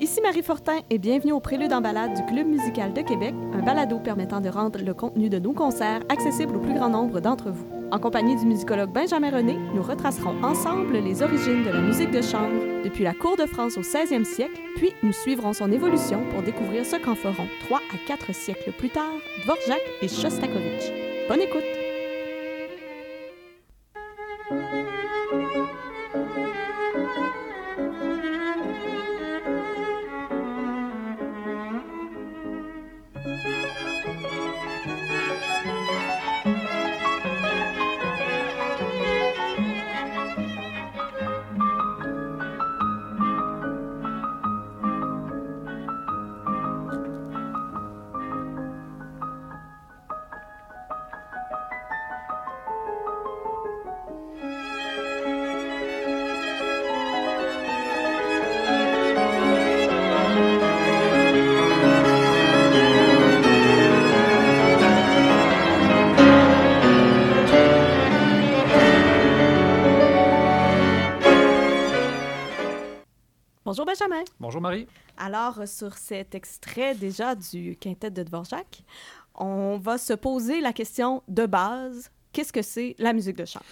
Ici Marie Fortin et bienvenue au Prélude en balade du Club musical de Québec, un balado permettant de rendre le contenu de nos concerts accessible au plus grand nombre d'entre vous. En compagnie du musicologue Benjamin René, nous retracerons ensemble les origines de la musique de chambre depuis la cour de France au 16e siècle, puis nous suivrons son évolution pour découvrir ce qu'en feront trois à quatre siècles plus tard Dvorak et Shostakovich. Bonne écoute! Benjamin. Bonjour Marie. Alors, sur cet extrait déjà du quintet de Dvorak, on va se poser la question de base, qu'est-ce que c'est la musique de chambre?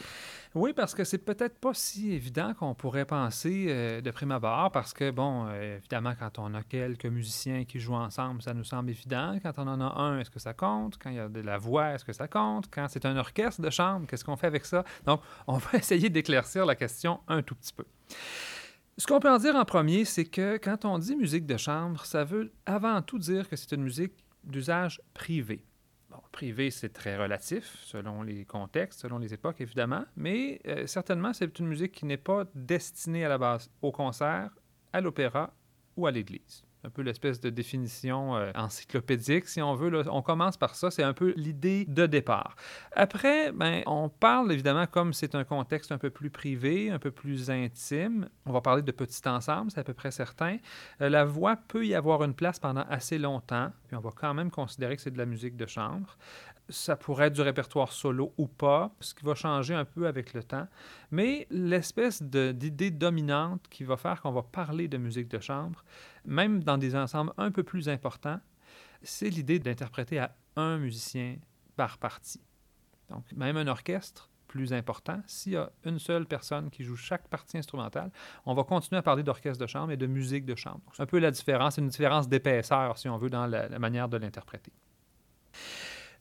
Oui, parce que c'est peut-être pas si évident qu'on pourrait penser euh, de prime abord, parce que, bon, euh, évidemment, quand on a quelques musiciens qui jouent ensemble, ça nous semble évident. Quand on en a un, est-ce que ça compte? Quand il y a de la voix, est-ce que ça compte? Quand c'est un orchestre de chambre, qu'est-ce qu'on fait avec ça? Donc, on va essayer d'éclaircir la question un tout petit peu. Ce qu'on peut en dire en premier, c'est que quand on dit musique de chambre, ça veut avant tout dire que c'est une musique d'usage privé. Bon, privé, c'est très relatif, selon les contextes, selon les époques, évidemment, mais euh, certainement, c'est une musique qui n'est pas destinée à la base au concert, à l'opéra ou à l'église un peu l'espèce de définition euh, encyclopédique, si on veut. Là. On commence par ça, c'est un peu l'idée de départ. Après, ben, on parle évidemment, comme c'est un contexte un peu plus privé, un peu plus intime, on va parler de petit ensemble, c'est à peu près certain. Euh, la voix peut y avoir une place pendant assez longtemps, puis on va quand même considérer que c'est de la musique de chambre. Ça pourrait être du répertoire solo ou pas, ce qui va changer un peu avec le temps. Mais l'espèce d'idée dominante qui va faire qu'on va parler de musique de chambre, même dans des ensembles un peu plus importants, c'est l'idée d'interpréter à un musicien par partie. Donc, même un orchestre plus important, s'il y a une seule personne qui joue chaque partie instrumentale, on va continuer à parler d'orchestre de chambre et de musique de chambre. C'est un peu la différence, une différence d'épaisseur, si on veut, dans la manière de l'interpréter.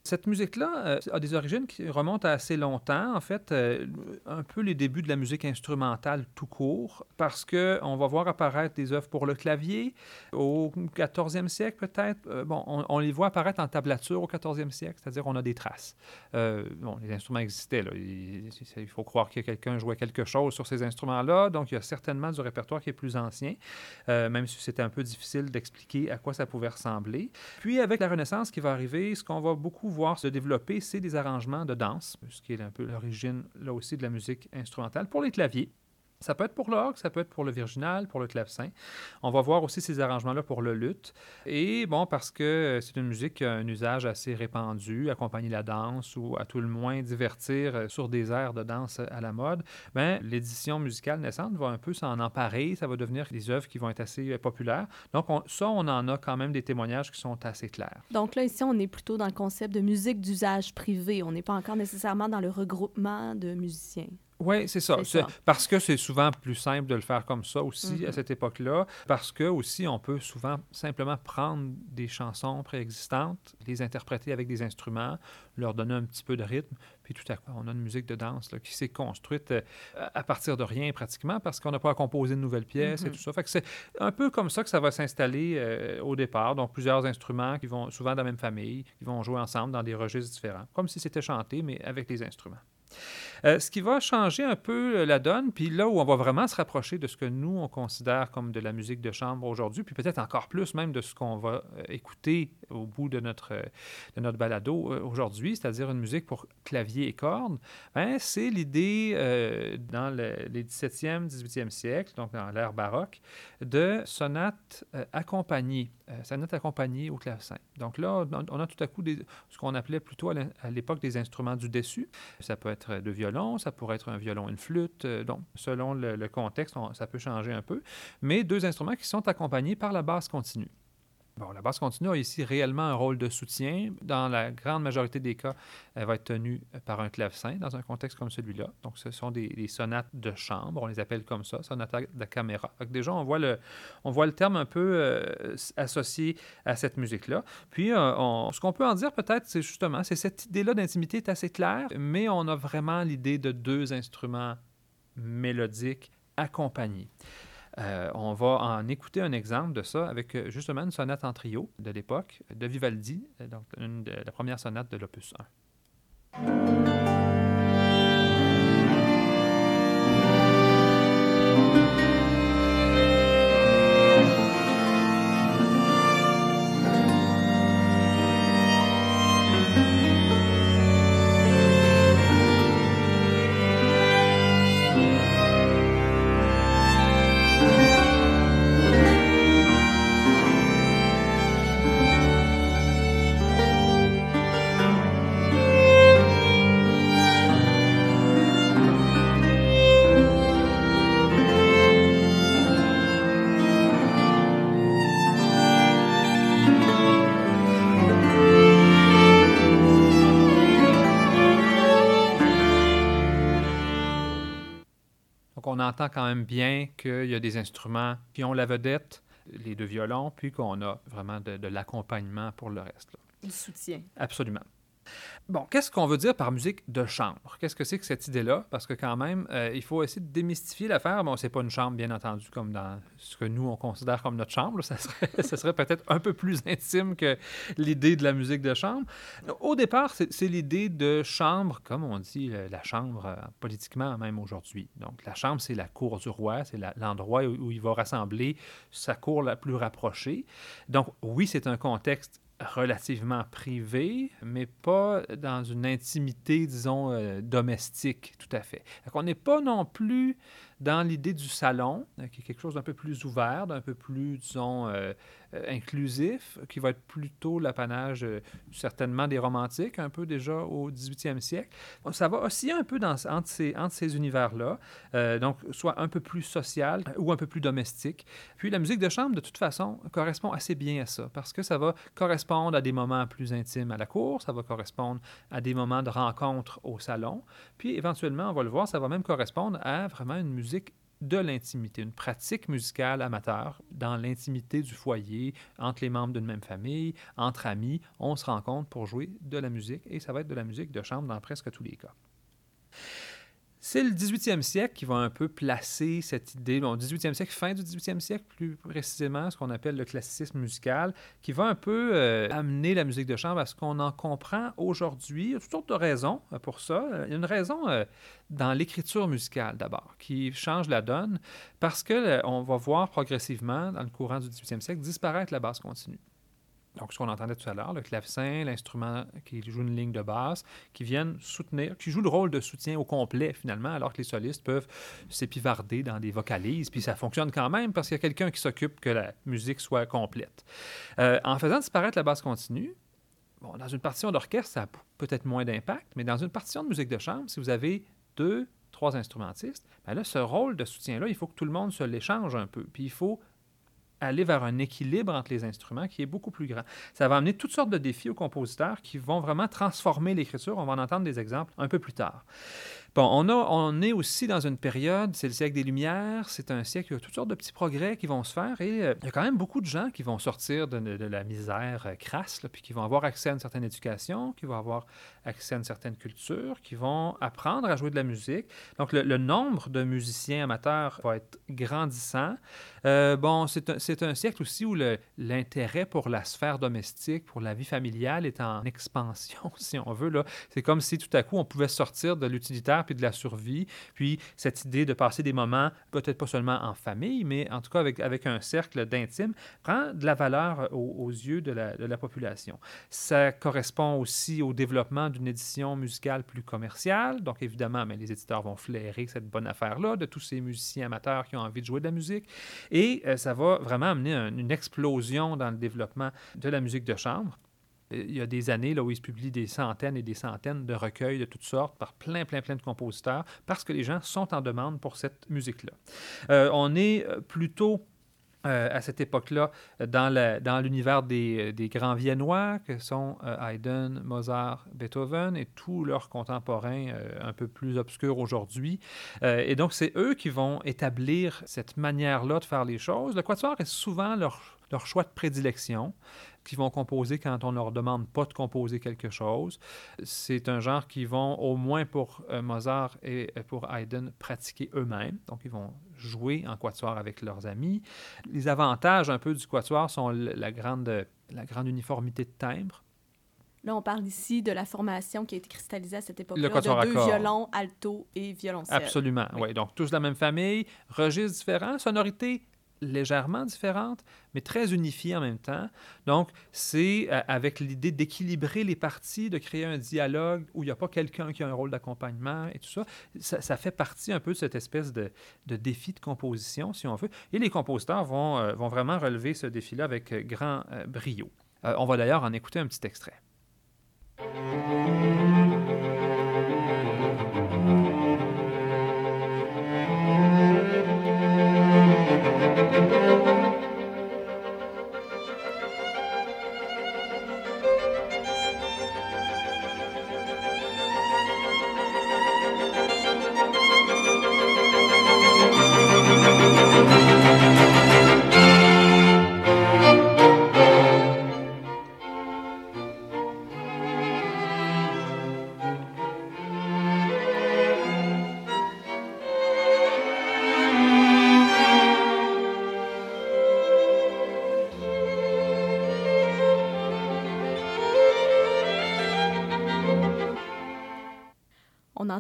Cette musique-là euh, a des origines qui remontent à assez longtemps, en fait, euh, un peu les débuts de la musique instrumentale tout court, parce qu'on va voir apparaître des œuvres pour le clavier au 14e siècle peut-être. Euh, bon, on, les voit apparaître en tablature au 14e siècle, c'est-à-dire on a des traces. bon, les instruments existaient, il faut croire que quelqu'un jouait quelque chose sur ces instruments-là, donc il y a certainement du répertoire qui est plus ancien, même si c'était un peu difficile d'expliquer à quoi ça pouvait ressembler. Puis avec la Renaissance qui va arriver, ce qu'on va beaucoup voir se développer, c'est des arrangements de danse, ce qui est un peu l'origine là aussi de la musique instrumentale pour les claviers. Ça peut être pour l'orgue, ça peut être pour le virginal, pour le clavecin. On va voir aussi ces arrangements-là pour le luth. Et bon, parce que c'est une musique qui a un usage assez répandu, accompagner la danse ou à tout le moins divertir euh, sur des airs de danse à la mode, ben, l'édition musicale naissante va un peu s'en emparer. Ça va devenir des œuvres qui vont être assez euh, populaires. Donc, ça, on en a quand même des témoignages qui sont assez clairs. Donc là, ici, on est plutôt dans le concept de musique d'usage privé. On n'est pas encore nécessairement dans le regroupement de musiciens. Oui, c'est ça. Parce que c'est souvent plus simple de le faire comme ça aussi à mm-hmm. cette époque-là. Parce que aussi, on peut souvent simplement prendre des chansons préexistantes, les interpréter avec des instruments, leur donner un petit peu de rythme, puis tout à coup, on a une musique de danse qui s'est construite euh, à partir de rien pratiquement parce qu'on n'a pas à composer de nouvelles pièces et mm-hmm. tout ça. Fait que c'est un peu comme ça que ça va s'installer euh, au départ. Donc, plusieurs instruments qui vont souvent dans la même famille, qui vont jouer ensemble dans des registres différents, comme si c'était chanté, mais avec des instruments. Euh, ce qui va changer un peu euh, la donne, puis là où on va vraiment se rapprocher de ce que nous, on considère comme de la musique de chambre aujourd'hui, puis peut-être encore plus même de ce qu'on va euh, écouter au bout de notre, de notre balado aujourd'hui, c'est-à-dire une musique pour clavier et cordes, ben, c'est l'idée dans les 17e, 18e siècles, donc dans l'ère baroque, de sonates accompagnées, sonates accompagnées au clavecin. Donc là, on a tout à coup ce qu'on appelait plutôt à l'époque des instruments du dessus. Ça peut être de violon ça pourrait être un violon une flûte. Euh, donc, selon le, contexte, ça peut changer un peu. Mais deux instruments qui sont accompagnés par la basse continue. La basse continue a ici réellement un rôle de soutien. Dans la grande majorité des cas, elle va être tenue par un clavecin dans un contexte comme celui-là. Donc, ce sont des, sonates de chambre, on les appelle comme ça, sonates de caméra. Donc, déjà, on voit, le, on voit le terme un peu euh, associé à cette musique-là. Puis, euh, ce qu'on peut en dire peut-être, c'est justement, c'est cette idée-là d'intimité est assez claire, mais on a vraiment l'idée de deux instruments mélodiques accompagnés. Euh, on va en écouter un exemple de ça avec euh, justement une sonate en trio de l'époque de Vivaldi, euh, donc une de, la première sonate de l'opus 1. Entend quand même bien qu'il y a des instruments qui ont la vedette, les deux violons, puis qu'on a vraiment de, l'accompagnement pour le reste. Du soutien. Absolument. Bon, qu'est-ce qu'on veut dire par musique de chambre? Qu'est-ce que c'est que cette idée-là? Parce que quand même, euh, il faut essayer de démystifier l'affaire. Bon, c'est pas une chambre, bien entendu, comme dans ce que nous, on considère comme notre chambre. Ça serait, peut-être un peu plus intime que l'idée de la musique de chambre. Au départ, c'est l'idée de chambre, comme on dit, la chambre euh, politiquement, même aujourd'hui. Donc, la chambre, c'est la cour du roi, c'est l'endroit où, où il va rassembler sa cour la plus rapprochée. Donc, oui, c'est un contexte relativement privé, mais pas dans une intimité, disons, euh, domestique, tout à fait. On n'est pas non plus dans l'idée du salon, euh, qui est quelque chose d'un peu plus ouvert, d'un peu plus, disons, euh, euh, inclusif, qui va être plutôt l'apanage certainement des romantiques, un peu déjà au 18e siècle. Ça va aussi un peu dans, entre ces, univers-là, donc soit un peu plus social ou un peu plus domestique. Puis la musique de chambre, de toute façon, correspond assez bien à ça, parce que ça va correspondre à des moments plus intimes à la cour, ça va correspondre à des moments de rencontre au salon, puis éventuellement, on va le voir, ça va même correspondre à vraiment une musique de l'intimité, une pratique musicale amateur dans l'intimité du foyer, entre les membres d'une même famille, entre amis. On se rencontre pour jouer de la musique et ça va être de la musique de chambre dans presque tous les cas. C'est le 18e siècle qui va un peu placer cette idée, bon, 18e siècle, fin du 18e siècle plus précisément, ce qu'on appelle le classicisme musical, qui va un peu euh, amener la musique de chambre à ce qu'on en comprend aujourd'hui. Il y a toutes sortes de raisons euh, pour ça. Il y a une raison euh, dans l'écriture musicale d'abord, qui change la donne, parce qu'on va voir progressivement, dans le courant du 18e siècle, disparaître la basse continue. Donc, ce qu'on entendait tout à l'heure, le clavecin, l'instrument qui joue une ligne de basse, qui viennent soutenir, qui jouent le rôle de soutien au complet finalement, alors que les solistes peuvent s'épivarder dans des vocalises, puis ça fonctionne quand même parce qu'il y a quelqu'un qui s'occupe que la musique soit complète. Euh, en faisant disparaître la basse continue, dans une partition d'orchestre, ça a peut-être moins d'impact, mais dans une partition de musique de chambre, si vous avez deux, trois instrumentistes, bien là, ce rôle de soutien-là, il faut que tout le monde se l'échange un peu, puis il faut aller vers un équilibre entre les instruments qui est beaucoup plus grand. Ça va amener toutes sortes de défis aux compositeurs qui vont vraiment transformer l'écriture. On va en entendre des exemples un peu plus tard. Bon, on, a, on est aussi dans une période, c'est le siècle des Lumières, c'est un siècle où il y a toutes sortes de petits progrès qui vont se faire et euh, il y a quand même beaucoup de gens qui vont sortir de, la misère euh, crasse, puis qui vont avoir accès à une certaine éducation, qui vont avoir accès à une certaine culture, qui vont apprendre à jouer de la musique. Donc, le, nombre de musiciens amateurs va être grandissant. Euh, bon, c'est un, un, siècle aussi où l'intérêt pour la sphère domestique, pour la vie familiale est en expansion, si on veut. C'est comme si tout à coup, on pouvait sortir de l'utilitaire puis de la survie, puis cette idée de passer des moments, peut-être pas seulement en famille, mais en tout cas avec, avec un cercle d'intime, prend de la valeur aux, yeux de la, de la, population. Ça correspond aussi au développement d'une édition musicale plus commerciale, donc évidemment, mais les éditeurs vont flairer cette bonne affaire-là de tous ces musiciens amateurs qui ont envie de jouer de la musique, et euh, ça va vraiment amener une explosion dans le développement de la musique de chambre. Il y a des années là, où il se publie des centaines et des centaines de recueils de toutes sortes par plein, plein, plein de compositeurs parce que les gens sont en demande pour cette musique-là. Euh, on est plutôt euh, à cette époque-là dans, l'univers des, grands viennois que sont euh, Haydn, Mozart, Beethoven et tous leurs contemporains euh, un peu plus obscurs aujourd'hui. et donc, c'est eux qui vont établir cette manière-là de faire les choses. Le quatuor est souvent leur choix de prédilection qui vont composer quand on ne leur demande pas de composer quelque chose. C'est un genre qui vont, au moins pour euh, Mozart et euh, pour Haydn, pratiquer eux-mêmes. Donc, ils vont jouer en quatuor avec leurs amis. Les avantages un peu du quatuor sont la grande, la grande uniformité de timbre. Là, on parle ici de la formation qui a été cristallisée à cette époque-là, de deux violons, alto et violoncelle. Absolument, oui. oui. Donc, tous de la même famille, registres différents, sonorités légèrement différentes, mais très unifiées en même temps. Donc, c'est euh, avec l'idée d'équilibrer les parties, de créer un dialogue où il n'y a pas quelqu'un qui a un rôle d'accompagnement et tout ça. ça. fait partie un peu de cette espèce de, défi de composition, si on veut. Et les compositeurs vont, euh, vont vraiment relever ce défi-là avec euh, grand brio. on va d'ailleurs en écouter un petit extrait.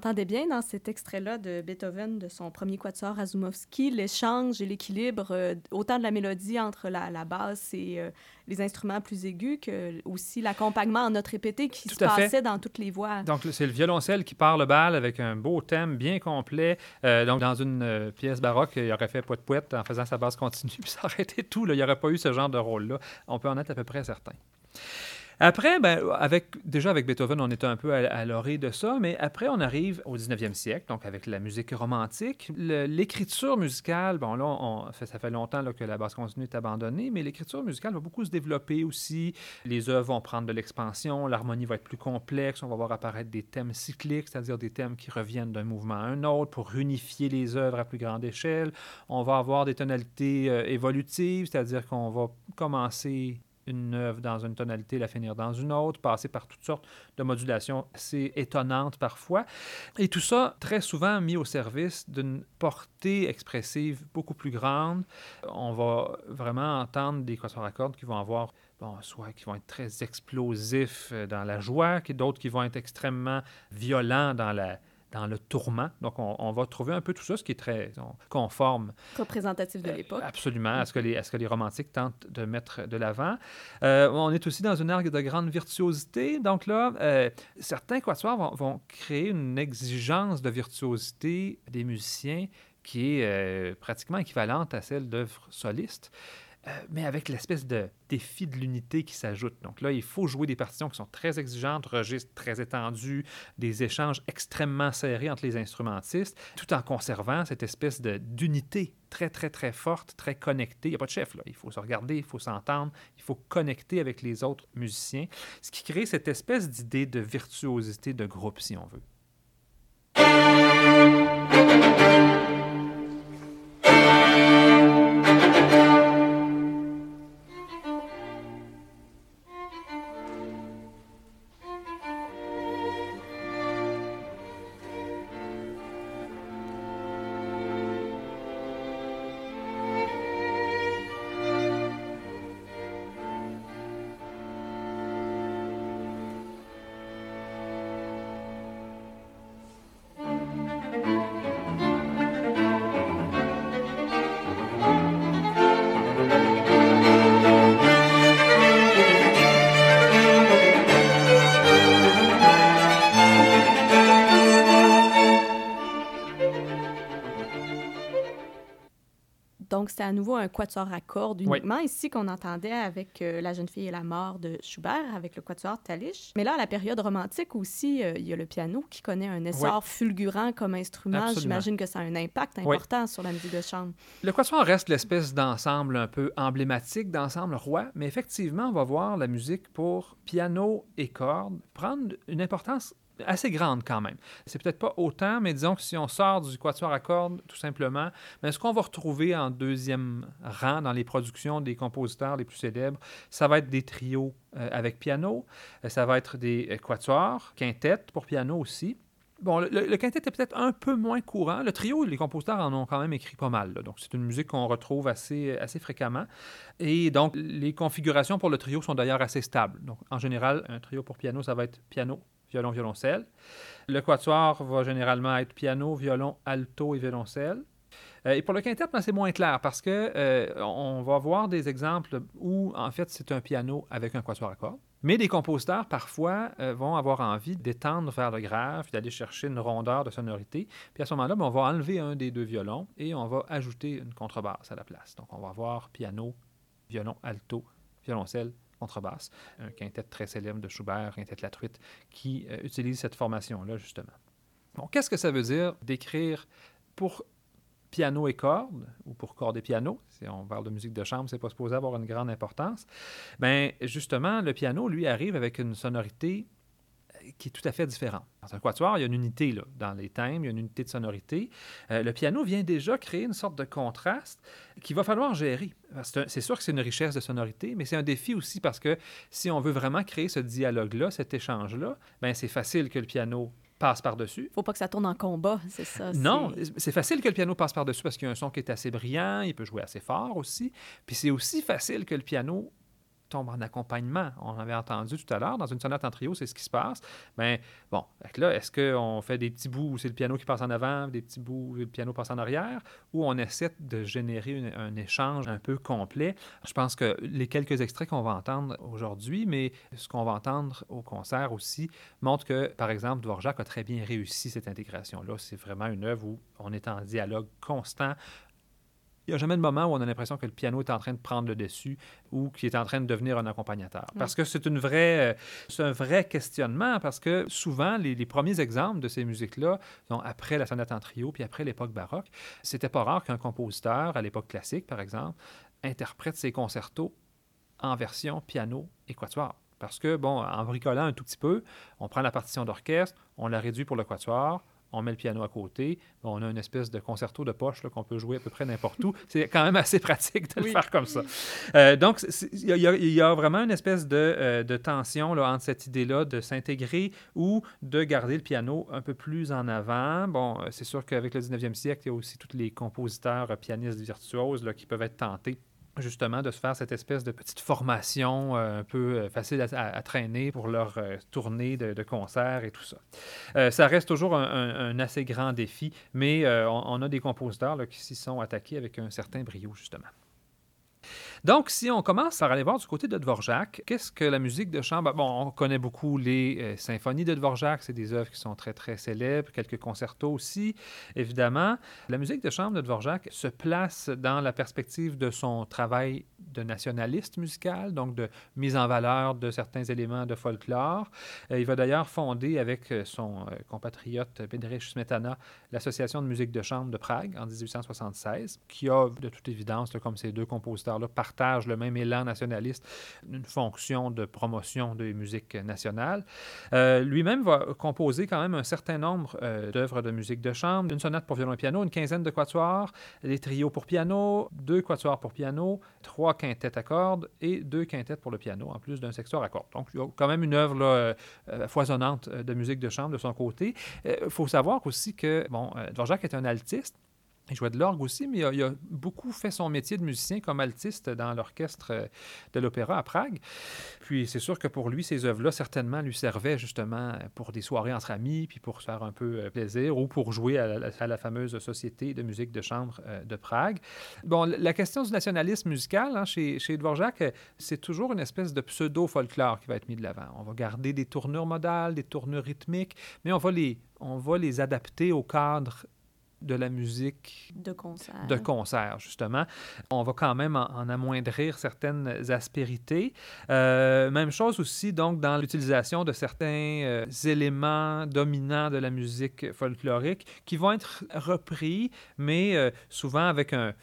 Entendait bien dans cet extrait-là de Beethoven, de son premier quatuor Razumovsky, l'échange et l'équilibre, euh, autant de la mélodie entre la, la basse et euh, les instruments plus aigus, que aussi l'accompagnement en notes répétées qui se passait dans toutes les voix. Donc, c'est le violoncelle qui part le bal avec un beau thème bien complet. Euh, donc, dans une pièce baroque, il aurait fait poète-poète en faisant sa basse continue, puis ça aurait été tout. Là. Il n'y aurait pas eu ce genre de rôle-là. On peut en être à peu près certain. Après, ben, avec, déjà avec Beethoven, on était un peu à, l'orée de ça, mais après, on arrive au 19e siècle, donc avec la musique romantique. L'écriture musicale, bon là, ça fait longtemps là, que la basse continue est abandonnée, mais l'écriture musicale va beaucoup se développer aussi. Les œuvres vont prendre de l'expansion, l'harmonie va être plus complexe, on va voir apparaître des thèmes cycliques, c'est-à-dire des thèmes qui reviennent d'un mouvement à un autre pour unifier les œuvres à plus grande échelle. On va avoir des tonalités euh, évolutives, c'est-à-dire qu'on va commencer une œuvre dans une tonalité, la finir dans une autre, passer par toutes sortes de modulations assez étonnantes parfois. Et tout ça, très souvent, mis au service d'une portée expressive beaucoup plus grande. On va vraiment entendre des quatuors à cordes qui vont avoir Bon, soit qui vont être très explosifs euh, dans la joie, d'autres qui vont être extrêmement violents dans la, dans le tourment. Donc, on, va trouver un peu tout ça, ce qui est très conforme. Représentatif de euh, l'époque. absolument, à ce, que les, à ce que les romantiques tentent de mettre de l'avant. Euh, on est aussi dans une argue de grande virtuosité. Donc là, euh, certains quatuors vont, vont, créer une exigence de virtuosité des musiciens qui est pratiquement équivalente à celle d'œuvres solistes. Euh, mais avec l'espèce de défi de l'unité qui s'ajoute. Donc là, il faut jouer des partitions qui sont très exigeantes, registres très étendus, des échanges extrêmement serrés entre les instrumentistes, tout en conservant cette espèce d'unité très, très, très forte, très connectée. Il n'y a pas de chef, là. Il faut se regarder, il faut s'entendre, il faut connecter avec les autres musiciens, ce qui crée cette espèce d'idée de virtuosité de groupe, si on veut. C'était à nouveau un quatuor à cordes uniquement, ici qu'on entendait avec euh, La jeune fille et la mort de Schubert, avec le quatuor Talich. Mais là, à la période romantique aussi, euh, il y a le piano qui connaît un essor fulgurant comme instrument. J'imagine que ça a un impact important sur la musique de chambre. Le quatuor reste l'espèce d'ensemble un peu emblématique, d'ensemble roi, mais effectivement, on va voir la musique pour piano et cordes prendre une importance assez grande quand même. C'est peut-être pas autant, mais disons que si on sort du quatuor à cordes, tout simplement, mais ce qu'on va retrouver en deuxième rang dans les productions des compositeurs les plus célèbres, ça va être des trios euh, avec piano, euh, ça va être des euh, quatuors, quintettes pour piano aussi. Bon, le, quintet est peut-être un peu moins courant. Le trio, les compositeurs en ont quand même écrit pas mal. Donc, c'est une musique qu'on retrouve assez, assez fréquemment. Et donc, les configurations pour le trio sont d'ailleurs assez stables. Donc, en général, un trio pour piano, ça va être piano, violon, violoncelle. Le quatuor va généralement être piano, violon, alto et violoncelle. Euh, et pour le quintet, ben, c'est moins clair parce que euh, on va voir des exemples où, en fait, c'est un piano avec un quatuor à cordes. Mais les compositeurs, parfois, euh, vont avoir envie d'étendre vers le grave, d'aller chercher une rondeur de sonorité. Puis à ce moment-là, ben, on va enlever un des deux violons et on va ajouter une contrebasse à la place. Donc, on va avoir piano, violon, alto, violoncelle, contrebasse, un quintet très célèbre de Schubert, quintet La Truite, qui euh, utilise cette formation-là, justement. Bon, qu'est-ce que ça veut dire d'écrire pour piano et cordes, ou pour cordes et piano, si on parle de musique de chambre, c'est pas supposé avoir une grande importance. Bien, justement, le piano, lui, arrive avec une sonorité qui est tout à fait différent. Dans un quatuor, il y a une unité là, dans les thèmes, il y a une unité de sonorité. Euh, le piano vient déjà créer une sorte de contraste qu'il va falloir gérer. C'est sûr que c'est une richesse de sonorité, mais c'est un défi aussi parce que si on veut vraiment créer ce dialogue-là, cet échange-là, ben c'est facile que le piano passe par-dessus. Faut pas que ça tourne en combat, c'est ça. Non, c'est facile que le piano passe par-dessus parce qu'il y a un son qui est assez brillant, il peut jouer assez fort aussi. Puis c'est aussi facile que le piano tombe en accompagnement. On avait entendu tout à l'heure, dans une sonate en trio, c'est ce qui se passe. Mais bon, là, est-ce qu'on fait des petits bouts où c'est le piano qui passe en avant, des petits bouts où le piano passe en arrière, ou on essaie de générer un échange un peu complet? Je pense que les quelques extraits qu'on va entendre aujourd'hui, mais ce qu'on va entendre au concert aussi, montre que, par exemple, Dvorak a très bien réussi cette intégration-là. C'est vraiment une œuvre où on est en dialogue constant il n'y a jamais de moment où on a l'impression que le piano est en train de prendre le dessus ou qu'il est en train de devenir un accompagnateur. Parce que c'est une vraie, c'est un vrai questionnement parce que souvent, les, premiers exemples de ces musiques-là, après la sonate en trio puis après l'époque baroque, c'était pas rare qu'un compositeur, à l'époque classique par exemple, interprète ses concertos en version piano et quatuor. Parce que, bon, en bricolant un tout petit peu, on prend la partition d'orchestre, on la réduit pour le quatuor, on met le piano à côté, on a une espèce de concerto de poche qu'on peut jouer à peu près n'importe où. C'est quand même assez pratique de le faire comme ça. Euh, donc, il y, a vraiment une espèce de, euh, tension là, entre cette idée-là de s'intégrer ou de garder le piano un peu plus en avant. Bon, euh, c'est sûr qu'avec le 19e siècle, il y a aussi tous les compositeurs, pianistes virtuoses là, qui peuvent être tentés justement de se faire cette espèce de petite formation euh, un peu euh, facile à, traîner pour leur euh, tournée de, concert et tout ça. ça reste toujours un, assez grand défi, mais on, a des compositeurs qui s'y sont attaqués avec un certain brio, justement. Donc, si on commence par aller voir du côté de Dvorak, qu'est-ce que la musique de chambre? Bon, on connaît beaucoup les euh, symphonies de Dvorak, c'est des œuvres qui sont très, très célèbres, quelques concertos aussi, évidemment. La musique de chambre de Dvorak se place dans la perspective de son travail de nationaliste musical, donc de mise en valeur de certains éléments de folklore. Euh, il va d'ailleurs fonder avec euh, son compatriote Bedřich Smetana l'Association de musique de chambre de Prague en 1876, qui a de toute évidence, comme ces deux compositeurs-là, partagent le même élan nationaliste, une fonction de promotion des musiques nationales. Euh, lui-même va composer quand même un certain nombre euh, d'œuvres de musique de chambre, une sonate pour violon et piano, une quinzaine de quatuors, des trios pour piano, deux quatuors pour piano, trois quintettes à cordes et deux quintettes pour le piano, en plus d'un sextoire à cordes. Donc, il y a quand même une œuvre euh, foisonnante de musique de chambre de son côté. Il faut savoir aussi que, bon, Dvorak est un altiste, il jouait de l'orgue aussi, mais il a, beaucoup fait son métier de musicien comme altiste dans l'orchestre euh, de l'opéra à Prague. Puis c'est sûr que pour lui, ces œuvres-là, certainement, lui servaient justement pour des soirées entre amis, puis pour se faire un peu euh, plaisir, ou pour jouer à la, fameuse Société de musique de chambre euh, de Prague. Bon, la question du nationalisme musical hein, chez, chez Dvorak, c'est toujours une espèce de pseudo-folklore qui va être mis de l'avant. On va garder des tournures modales, des tournures rythmiques, mais on va les, on va les adapter au cadre de la musique de concert. de concert, justement. On va quand même en, en amoindrir certaines aspérités. Euh, même chose aussi, donc, dans l'utilisation de certains euh, éléments dominants de la musique folklorique qui vont être repris, mais euh, souvent avec un,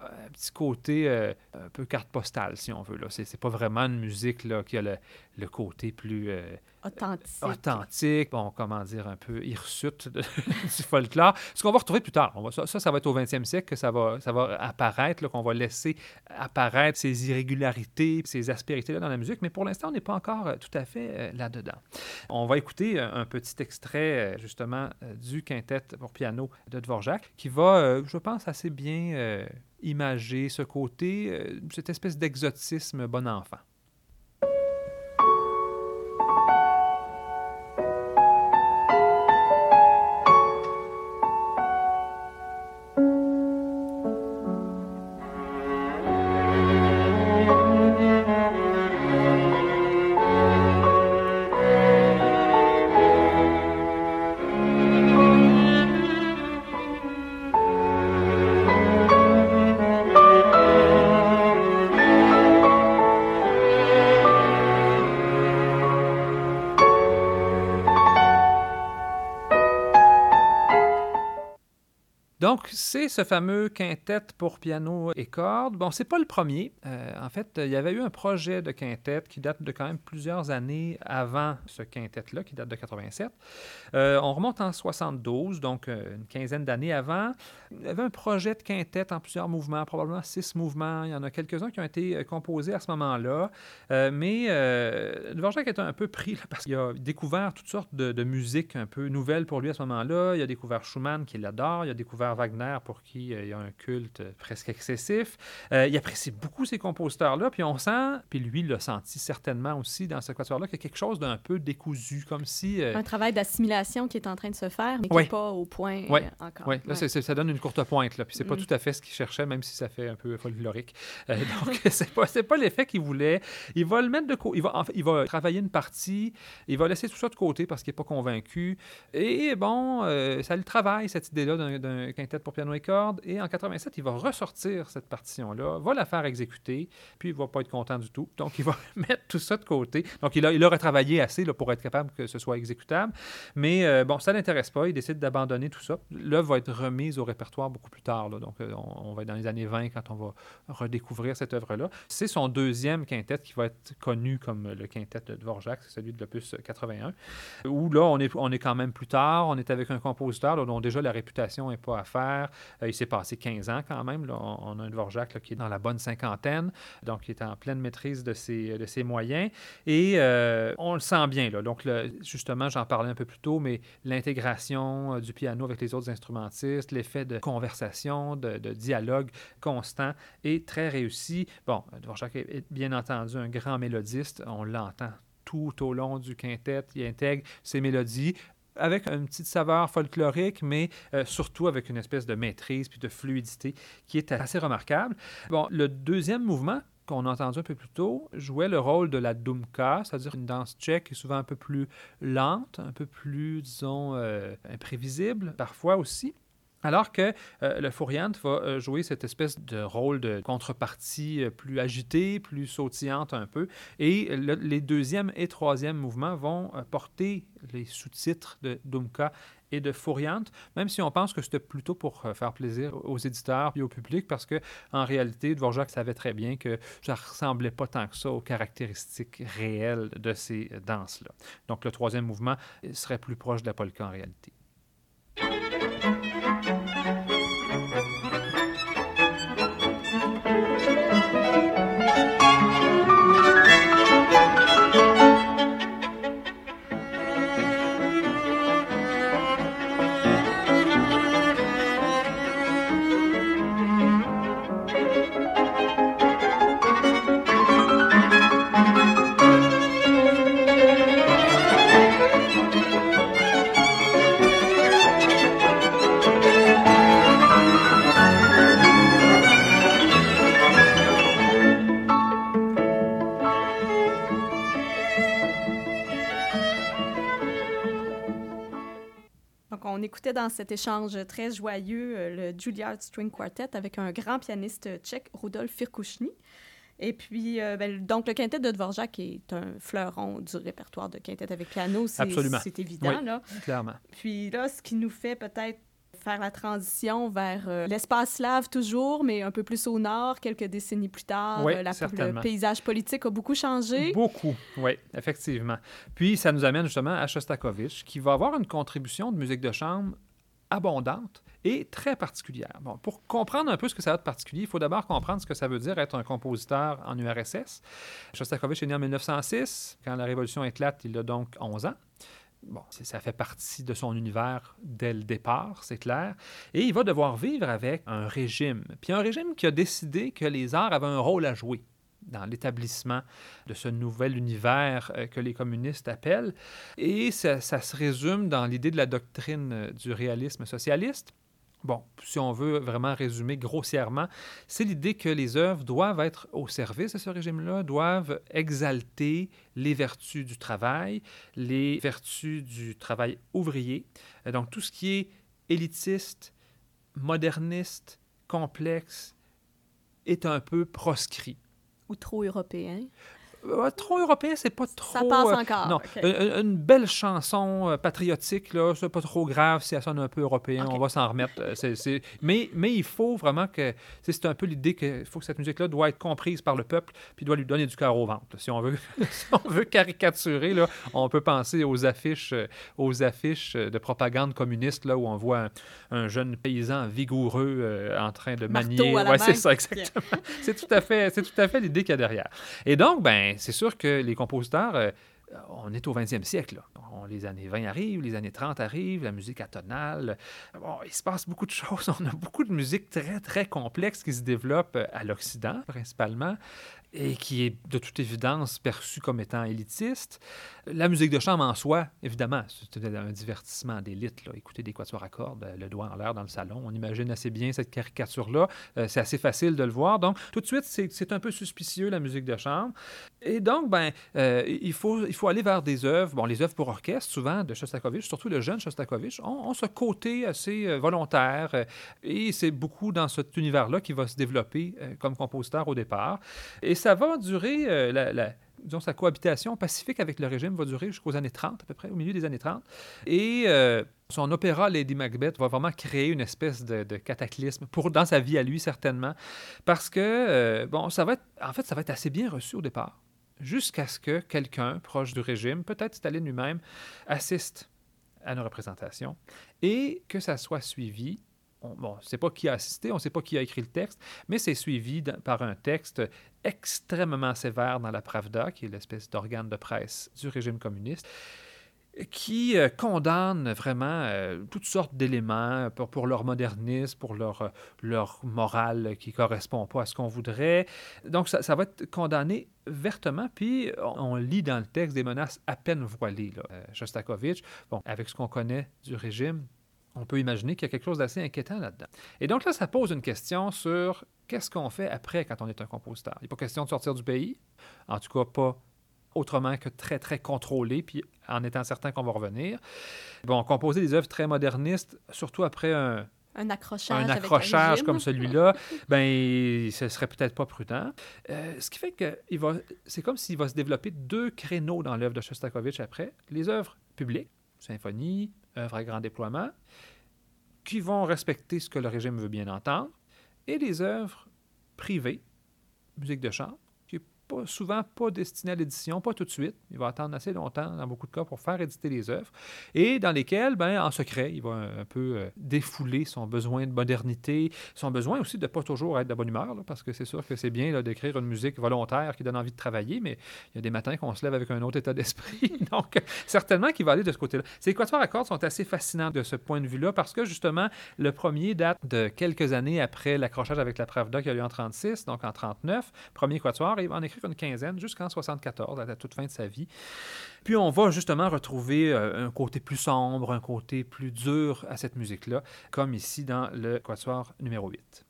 un petit côté euh, un peu carte postale, si on veut. Là. C'est, c'est pas vraiment une musique là, qui a le, le côté plus euh, Authentique. authentique, bon, comment dire, un peu hirsute de- du folklore. Ce qu'on va retrouver plus tard. On va- ça, ça, va être au 20e siècle que ça va, ça va apparaître, qu'on va laisser apparaître ces irrégularités, ces aspérités-là dans la musique. Mais pour l'instant, on n'est pas encore euh, tout à fait euh, là-dedans. On va écouter euh, un petit extrait, justement, du quintet pour piano de Dvorak, qui va, je pense, assez bien euh, imager ce côté, cette espèce d'exotisme bon enfant. Donc, ce fameux quintet pour piano et cordes. Bon, c'est pas le premier. Euh, en fait, il y avait eu un projet de quintet qui date de quand même plusieurs années avant ce quintet-là, qui date de 87. Euh, on remonte en 72, donc euh, une quinzaine d'années avant. Il y avait un projet de quintet en plusieurs mouvements, probablement six mouvements. Il y en a quelques-uns qui ont été composés à ce moment-là. Euh, mais Dvorak était un peu pris parce qu'il a découvert toutes sortes de, de musiques un peu nouvelles pour lui à ce moment-là. Il a découvert Schumann, qu'il adore. Il a découvert Wagner, pour qui euh, il y a un culte euh, presque excessif. Euh, il apprécie beaucoup ces compositeurs-là. Puis on sent, puis lui l'a senti certainement aussi dans ce quatuor-là, qu'il y a quelque chose d'un peu décousu, comme si... Un travail d'assimilation qui est en train de se faire, mais qui Oui. n'est pas au point Oui. encore. Oui, là, Ouais. ça donne une courte pointe, là. Puis c'est pas Mm. tout à fait ce qu'il cherchait, même si ça fait un peu folklorique. Donc, c'est pas, c'est pas l'effet qu'il voulait. Il va le mettre de côté. Il va, il travailler une partie. Il va laisser tout ça de côté parce qu'il n'est pas convaincu. Et bon, euh, ça le travaille, cette idée-là d'un, d'un quintet pour piano et Et en 87, il va ressortir cette partition-là, va la faire exécuter, puis il va pas être content du tout. Donc, il va mettre tout ça de côté. Donc, il a, il a retravaillé assez là, pour être capable que ce soit exécutable. Mais euh, bon, ça l'intéresse pas. Il décide d'abandonner tout ça. L'œuvre va être remise au répertoire beaucoup plus tard. Donc, euh, on, on va être dans les années 20 quand on va redécouvrir cette œuvre-là. C'est son deuxième quintet qui va être connu comme le quintet de Dvorak, c'est celui de l'opus 81. Où là, on est, on est quand même plus tard. On est avec un compositeur dont déjà la réputation n'est pas à faire. Euh, il s'est passé 15 ans quand même. On, a un Dvorak qui est dans la bonne cinquantaine. Donc, il est en pleine maîtrise de ses, moyens. Et euh, on le sent bien. Donc, justement, j'en parlais un peu plus tôt, mais l'intégration euh, du piano avec les autres instrumentistes, l'effet de conversation, de, dialogue constant est très réussi. Bon, Dvorak est bien entendu un grand mélodiste. On l'entend tout au long du quintet. Il intègre ses mélodies avec une petite saveur folklorique, mais euh, surtout avec une espèce de maîtrise puis de fluidité qui est assez remarquable. Bon, le deuxième mouvement qu'on a entendu un peu plus tôt, jouait le rôle de la dumka, c'est-à-dire une danse tchèque qui est souvent un peu plus lente, un peu plus, disons, euh, imprévisible, parfois aussi. Alors que euh, le Fouriant va euh, jouer cette espèce de rôle de contrepartie euh, plus agitée, plus sautillante un peu. Et le- les deuxième et troisième mouvements vont euh, porter les sous-titres de Dumka et de Fouriant, même si on pense que c'était plutôt pour faire plaisir aux éditeurs et au public, parce que en réalité, Dvorak savait très bien que ça ressemblait pas tant que ça aux caractéristiques réelles de ces danses-là. Donc le troisième mouvement serait plus proche de la polka en réalité. Dans cet échange très joyeux euh, le Juilliard String Quartet avec un grand pianiste tchèque, Rudolf Firkushny. Et puis, euh, ben, donc, le quintet de Dvorak est un fleuron du répertoire de quintet avec piano. C'est, évident, Oui. là. Clairement. Puis là, ce qui nous fait peut-être faire la transition vers euh, l'espace slave toujours, mais un peu plus au nord, quelques décennies plus tard. Oui, euh, la- le paysage politique a beaucoup changé. Beaucoup, oui, effectivement. Puis ça nous amène justement à Shostakovich, qui va avoir une contribution de musique de chambre abondante et très particulière. Bon, pour comprendre un peu ce que ça a de particulier, il faut d'abord comprendre ce que ça veut dire être un compositeur en URSS. Shostakovich est né en 1906. Quand la révolution éclate, il a donc 11 ans. Bon, ça fait partie de son univers dès le départ, c'est clair. Et il va devoir vivre avec un régime. Puis un régime qui a décidé que les arts avaient un rôle à jouer dans l'établissement de ce nouvel univers euh, que les communistes appellent. Et ça, se résume dans l'idée de la doctrine euh, du réalisme socialiste. Bon, si on veut vraiment résumer grossièrement, c'est l'idée que les œuvres doivent être au service de ce régime-là, doivent exalter les vertus du travail, les vertus du travail ouvrier. Euh, Donc tout ce qui est élitiste, moderniste, complexe, est un peu proscrit. Ou trop européen? Euh, trop européen, c'est pas trop. Ça passe euh, encore. non, ok. une, belle chanson euh, patriotique, là, c'est pas trop grave si elle sonne un peu européen, on va s'en remettre. euh, Mais, mais il faut vraiment que. c'est- C'est un peu l'idée qu'il faut que cette musique-là doit être comprise par le peuple, puis doit lui donner du cœur au ventre. là. Si on veut, si on veut caricaturer, là, on peut penser aux affiches, euh, aux affiches euh, de propagande communiste, là, où on voit un, un jeune paysan vigoureux euh, en train de Marteau manier. Ouais, c'est ça, exactement. c'est tout à fait, c'est tout à fait l'idée qu'il y a derrière. Et donc, ben, c'est sûr que les compositeurs, euh, on est au 20e siècle. On- les années 20 arrivent, les années 30 arrivent, la musique atonale. Bon, il se passe beaucoup de choses. On a beaucoup de musique très, très complexe qui se développe euh, à l'Occident, principalement, et qui est de toute évidence perçue comme étant élitiste. La musique de chambre en soi, évidemment, c'est un divertissement d'élite. Écouter des quatuors à cordes, euh, le doigt en l'air dans le salon, on imagine assez bien cette caricature-là. Euh, c'est assez facile de le voir. Donc, tout de suite, c'est un peu suspicieux, la musique de chambre. Et donc, ben, euh, il, faut, il faut aller vers des œuvres, bon, les œuvres pour orchestre, souvent, de Shostakovich, surtout le jeune Shostakovich, ont, ce côté assez volontaire. et c'est beaucoup dans cet univers-là qui va se développer comme compositeur au départ. Et ça va durer, la- disons, sa cohabitation pacifique avec le régime va durer jusqu'aux années 30, à peu près, au milieu des années 30. Et euh, son opéra Lady Macbeth va vraiment créer une espèce de, cataclysme pour, dans sa vie à lui, certainement. Parce que, euh, bon, ça va être, en fait, ça va être assez bien reçu au départ. Jusqu'à ce que quelqu'un proche du régime, peut-être Staline lui-même, assiste à une représentation et que ça soit suivi. On, ne sait pas qui a assisté, on ne sait pas qui a écrit le texte, mais c'est suivi par un texte extrêmement sévère dans la Pravda, qui est l'espèce d'organe de presse du régime communiste, qui euh, condamne vraiment euh, toutes sortes d'éléments pour, leur modernisme, pour leur, euh, morale qui ne correspond pas à ce qu'on voudrait. Donc, ça, va être condamné vertement, puis on, on lit dans le texte des menaces à peine voilées. Là. Euh, Shostakovich, bon, avec ce qu'on connaît du régime, on peut imaginer qu'il y a quelque chose d'assez inquiétant là-dedans. Et donc là, ça pose une question sur qu'est-ce qu'on fait après quand on est un compositeur. Il n'est pas question de sortir du pays, en tout cas pas autrement que très, très contrôlé, puis en étant certain qu'on va revenir. Bon, composer des œuvres très modernistes, surtout après un, Un accrochage. un comme celui-là, ben, ce serait peut-être pas prudent. Euh, ce qui fait que il va, c'est comme s'il va se développer deux créneaux dans l'œuvre de Shostakovich après. Les œuvres publiques, symphonies, œuvres à grand déploiement, qui vont respecter ce que le régime veut bien entendre, et les œuvres privées, musique de chambre, souvent pas destinée à l'édition, pas tout de suite. Il va attendre assez longtemps, dans beaucoup de cas, pour faire éditer les œuvres, et dans lesquelles, ben, en secret, il va un, peu euh, défouler son besoin de modernité, son besoin aussi de pas toujours être de bonne humeur, parce que c'est sûr que c'est bien d'écrire une musique volontaire qui donne envie de travailler, mais il y a des matins qu'on se lève avec un autre état d'esprit. Donc, certainement qu'il va aller de ce côté-là. Ces quatuors à cordes sont assez fascinants de ce point de vue-là, parce que justement, le premier date de quelques années après l'accrochage avec la Pravda qui a eu en 36, donc en 39, premier quatuor, il va en écrire une quinzaine jusqu'en 74, à la toute fin de sa vie. Puis on va justement retrouver euh, un côté plus sombre, un côté plus dur à cette musique-là, comme ici dans le quatuor numéro 8.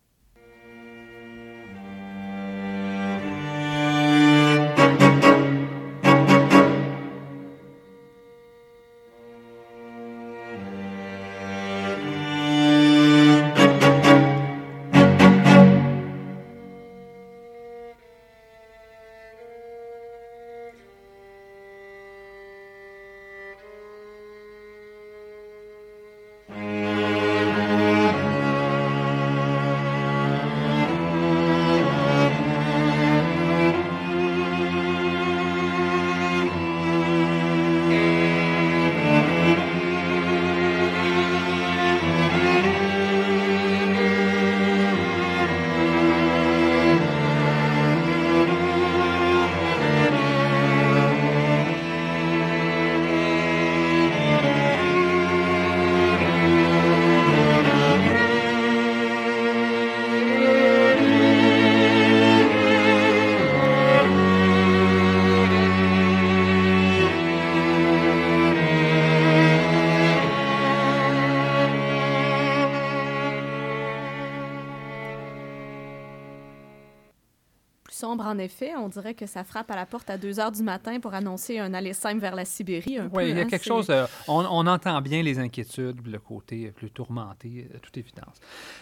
En effet. On dirait que ça frappe à la porte à 2 heures du matin pour annoncer un aller simple vers la Sibérie. Oui, il y a hein, quelque chose. euh, on, on entend bien les inquiétudes, le côté plus tourmenté, de toute évidence.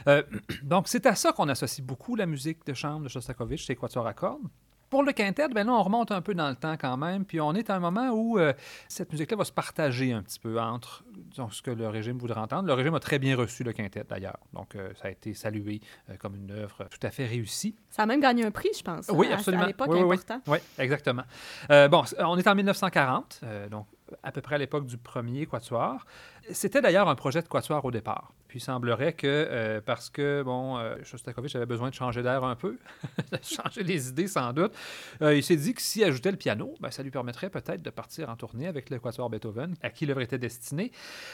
Euh, donc, c'est à ça qu'on associe beaucoup la musique de chambre de Shostakovich, c'est Quatuor à cordes. Pour le quintet, ben là, on remonte un peu dans le temps quand même, puis on est à un moment où euh, cette musique-là va se partager un petit peu entre disons, ce que le régime voudrait entendre. Le régime a très bien reçu le quintet, d'ailleurs. Donc, euh, ça a été salué euh, comme une œuvre tout à fait réussie. Ça a même gagné un prix, je pense. Oui, hein, à- absolument. À l'époque, Oui, oui, oui. important. Oui, exactement. Euh, bon, on est en 1940, euh, donc à peu près à l'époque du premier quatuor. C'était d'ailleurs un projet de quatuor au départ. Il semblerait que, euh, parce que, bon, euh, Shostakovich avait besoin de changer d'air un peu, de changer les idées sans doute, euh, il s'est dit que s'il ajoutait le piano, ben, ça lui permettrait peut-être de partir en tournée avec le quatuor Beethoven, à qui l'œuvre était destinée.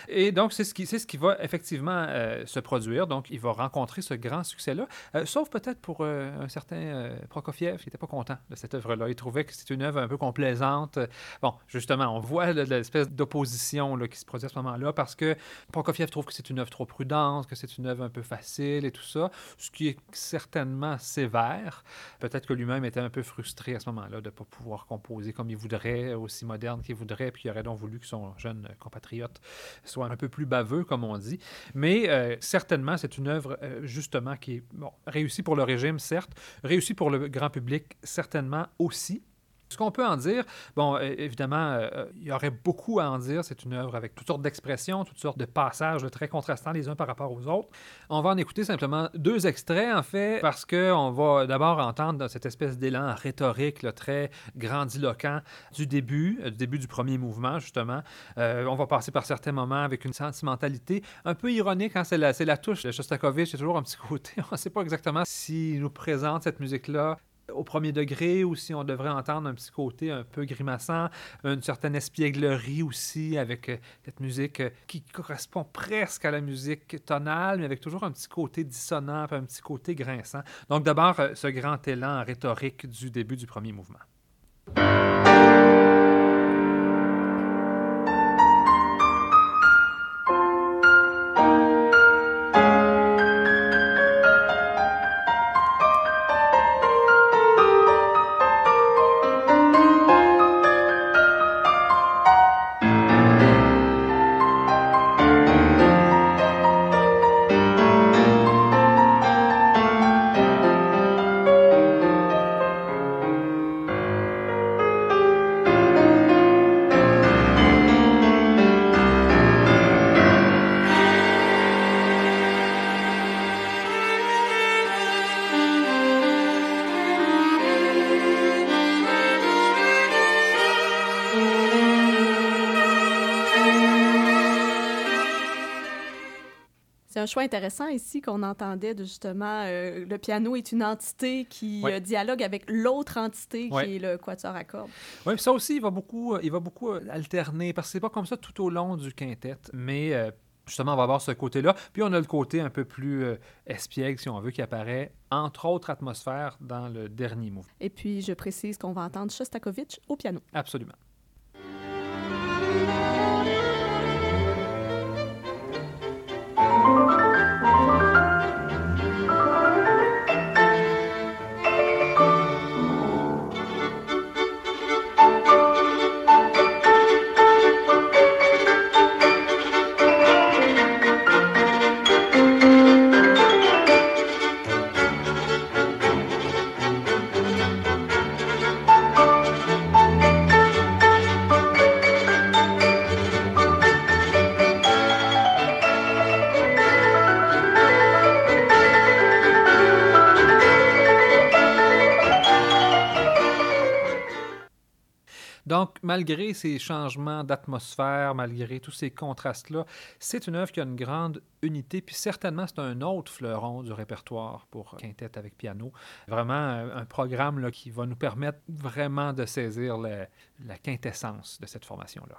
Et donc, c'est ce qui, c'est ce qui va effectivement euh, se produire. Donc, il va rencontrer ce grand succès-là, sauf peut-être pour un certain Prokofiev, qui n'était pas content de cette œuvre-là. Il trouvait que c'était une œuvre un peu complaisante. Bon, justement, on voit l'espèce d'opposition là, qui se produit à ce moment-là parce que Prokofiev trouve que c'est une œuvre trop prudente, que c'est une œuvre un peu facile et tout ça, ce qui est certainement sévère. Peut-être que lui-même était un peu frustré à ce moment-là de ne pas pouvoir composer comme il voudrait, aussi moderne qu'il voudrait, puis il aurait donc voulu que son jeune compatriote soit un peu plus baveux, comme on dit. Mais euh, certainement, c'est une œuvre, euh, justement, qui est réussie pour le régime, certes, réussie pour le grand public, certainement aussi. Ce qu'on peut en dire, bon, évidemment, euh, il y aurait beaucoup à en dire. C'est une œuvre avec toutes sortes d'expressions, toutes sortes de passages très contrastants les uns par rapport aux autres. On va en écouter simplement deux extraits, en fait, parce qu'on va d'abord entendre cette espèce d'élan rhétorique très grandiloquent du début, euh, du début du premier mouvement, justement. Euh, on va passer par certains moments avec une sentimentalité un peu ironique. Hein, c'est, la, c'est la touche de Shostakovich. C'est toujours un petit côté. On ne sait pas exactement s'il nous présente cette musique-là au premier degré ou si on devrait entendre un petit côté un peu grimaçant, une certaine espièglerie aussi avec euh, cette musique euh, qui correspond presque à la musique tonale, mais avec toujours un petit côté dissonant, un petit côté grinçant. Donc d'abord, euh, ce grand élan rhétorique du début du premier mouvement. Un choix intéressant ici qu'on entendait de justement euh, le piano est une entité qui Ouais. euh, dialogue avec l'autre entité Ouais. qui est le quatuor à cordes. Oui, ça aussi, il va beaucoup, euh, il va beaucoup alterner, parce que c'est pas comme ça tout au long du quintet, mais euh, justement, on va avoir ce côté-là. Puis on a le côté un peu plus euh, espiègle, si on veut, qui apparaît, entre autres atmosphères, dans le dernier mouvement. Et puis je précise qu'on va entendre Shostakovich au piano. Absolument. Donc, malgré ces changements d'atmosphère, malgré tous ces contrastes-là, c'est une œuvre qui a une grande unité, puis certainement, c'est un autre fleuron du répertoire pour quintette avec piano. Vraiment un programme qui va nous permettre vraiment de saisir la, la quintessence de cette formation-là.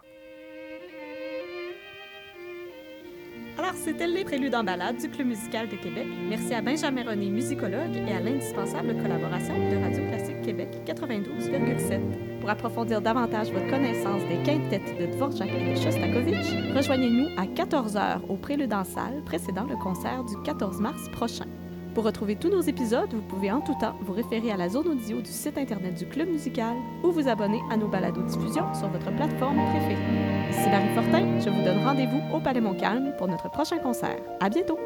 Alors, c'était les préludes en balade du Club musical de Québec. Merci à Benjamin René, musicologue, et à l'indispensable collaboration de Radio Classique Québec 92,7. Pour approfondir davantage votre connaissance des quintettes de Dvorak et de Shostakovich, rejoignez-nous à 14h au Prélude en salle précédant le concert du 14 mars prochain. Pour retrouver tous nos épisodes, vous pouvez en tout temps vous référer à la zone audio du site internet du Club musical ou vous abonner à nos balados diffusions sur votre plateforme préférée. Ici Marie Fortin, je vous donne rendez-vous au Palais Montcalm pour notre prochain concert. À bientôt!